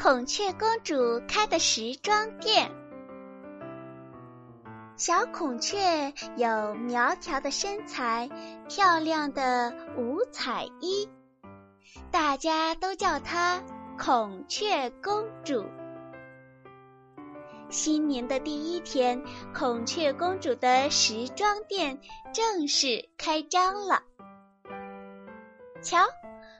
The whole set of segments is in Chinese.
孔雀公主开的时装店。小孔雀有苗条的身材，漂亮的五彩衣，大家都叫她孔雀公主。新年的第一天，孔雀公主的时装店正式开张了。瞧。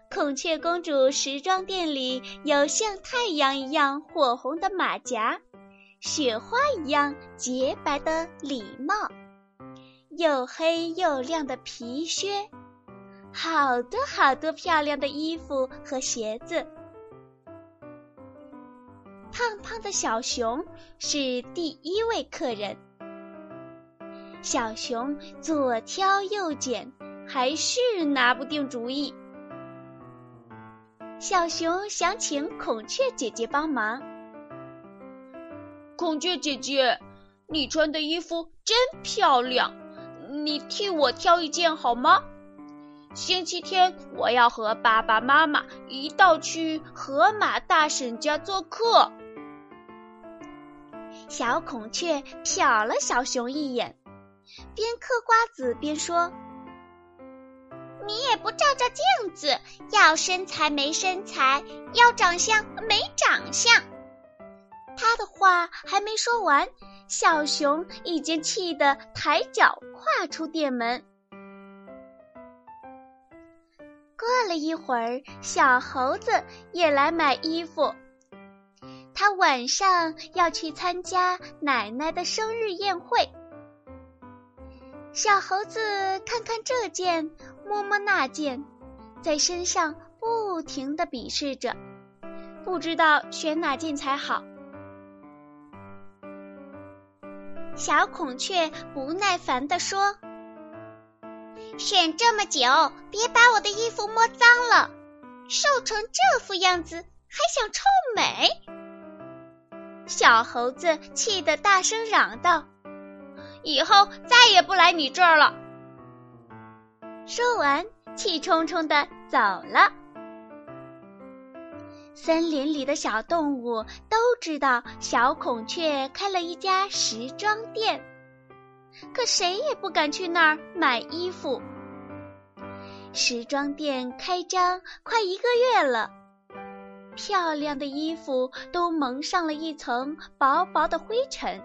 孔雀公主时装店里有像太阳一样火红的马甲，雪花一样洁白的礼帽，又黑又亮的皮靴，好多好多漂亮的衣服和鞋子。胖胖的小熊是第一位客人，小熊左挑右拣，还是拿不定主意。小熊想请孔雀姐姐帮忙。孔雀姐姐，你穿的衣服真漂亮，你替我挑一件好吗？星期天我要和爸爸妈妈一道去河马大婶家做客。小孔雀瞟了小熊一眼，边嗑瓜子边说。你也不照照镜子，要身材没身材，要长相没长相。他的话还没说完，小熊已经气得抬脚跨出店门。过了一会儿，小猴子也来买衣服，他晚上要去参加奶奶的生日宴会。小猴子看看这件，摸摸那件，在身上不停的比试着，不知道选哪件才好。小孔雀不耐烦地说：“选这么久，别把我的衣服摸脏了，瘦成这副样子还想臭美？”小猴子气得大声嚷道。以后再也不来你这儿了。说完，气冲冲的走了。森林里的小动物都知道小孔雀开了一家时装店，可谁也不敢去那儿买衣服。时装店开张快一个月了，漂亮的衣服都蒙上了一层薄薄的灰尘。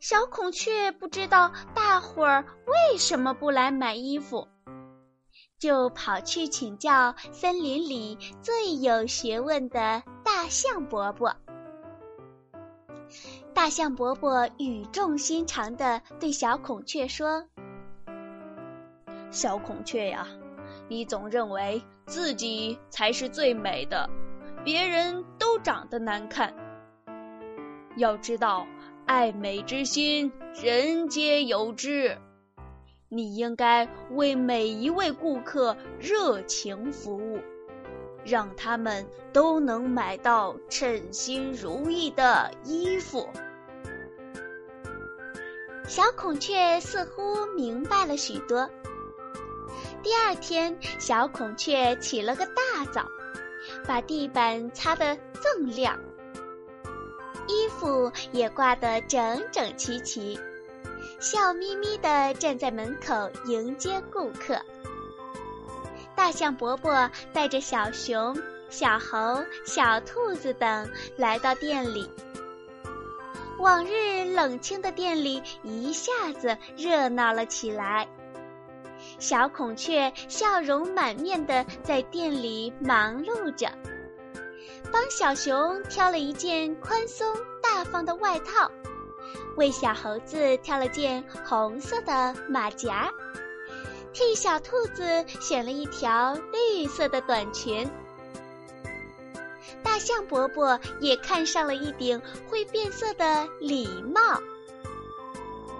小孔雀不知道大伙儿为什么不来买衣服，就跑去请教森林里最有学问的大象伯伯。大象伯伯语重心长地对小孔雀说：“小孔雀呀，你总认为自己才是最美的，别人都长得难看。要知道。”爱美之心，人皆有之。你应该为每一位顾客热情服务，让他们都能买到称心如意的衣服。小孔雀似乎明白了许多。第二天，小孔雀起了个大早，把地板擦得锃亮。衣服也挂得整整齐齐，笑眯眯地站在门口迎接顾客。大象伯伯带着小熊、小猴、小兔子等来到店里。往日冷清的店里一下子热闹了起来。小孔雀笑容满面地在店里忙碌着。帮小熊挑了一件宽松大方的外套，为小猴子挑了件红色的马甲，替小兔子选了一条绿色的短裙。大象伯伯也看上了一顶会变色的礼帽。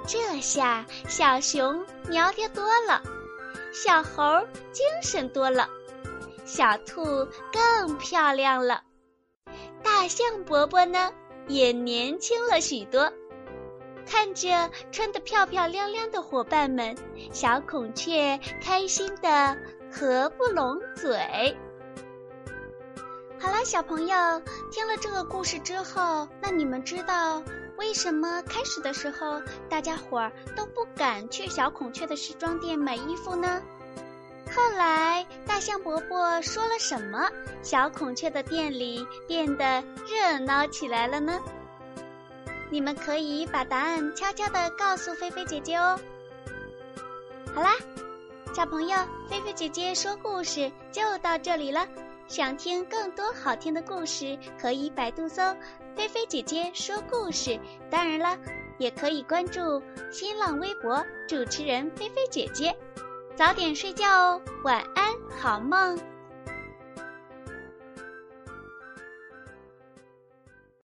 这下小熊苗条多了，小猴精神多了，小兔更漂亮了，大象伯伯呢也年轻了许多。看着穿得漂漂亮亮的伙伴们，小孔雀开心的合不拢嘴。好了，小朋友，听了这个故事之后，那你们知道为什么开始的时候大家伙儿都不敢去小孔雀的时装店买衣服呢？后来大象伯伯说了什么，小孔雀的店里变得热闹起来了呢？你们可以把答案悄悄的告诉菲菲姐姐哦。好啦，小朋友，菲菲姐姐说故事就到这里了。想听更多好听的故事，可以百度搜“菲菲姐姐说故事”。当然了，也可以关注新浪微博主持人菲菲姐姐。早点睡觉哦，晚安，好梦。